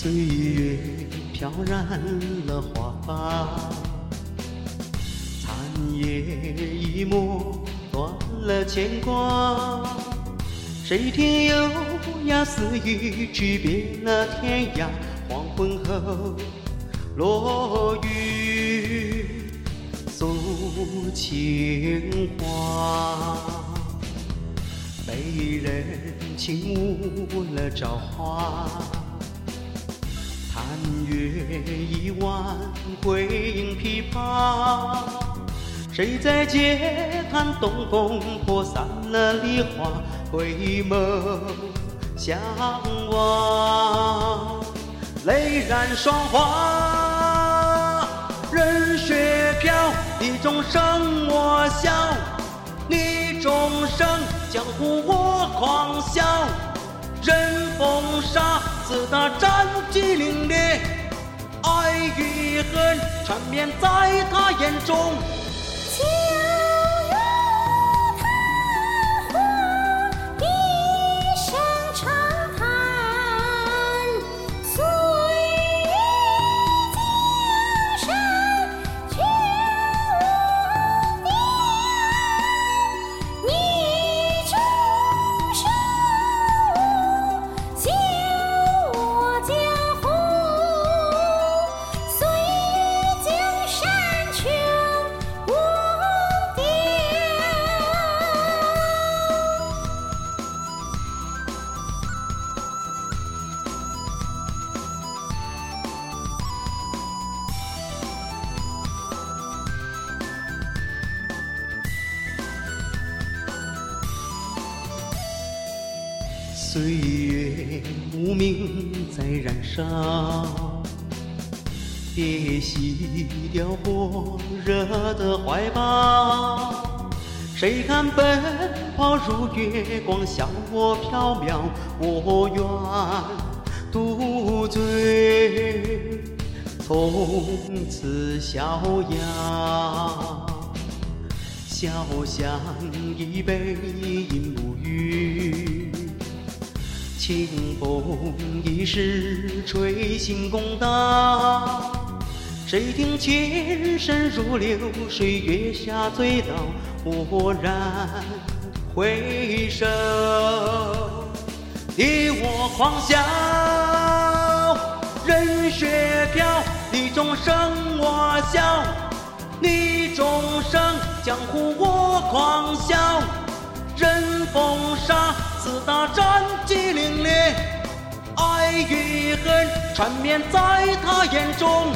岁月飘染了花瓣，残叶一抹断了牵挂。谁听幽哑私语，举遍了天涯。黄昏后，落雨诉情话，被人轻舞了朝花。残月一弯，回影琵琶。谁在街叹东风破散了梨花？回眸相望，泪染霜华。任雪飘，你终生我笑；你终生江湖我狂笑。任风沙。四大战绩凛冽，爱与恨缠绵在他眼中。岁月无名在燃烧，别熄掉火热的怀抱。谁看奔跑如月光，笑我缥缈，我愿独醉，从此逍遥。潇湘一杯饮沐浴。清风一时吹醒公道，谁听前生如流水，月下醉倒，蓦然回首，你我狂笑，任雪飘，你终生我笑，你终生江湖我狂笑，任风沙。四大战绩凛冽，爱与恨缠绵在他眼中。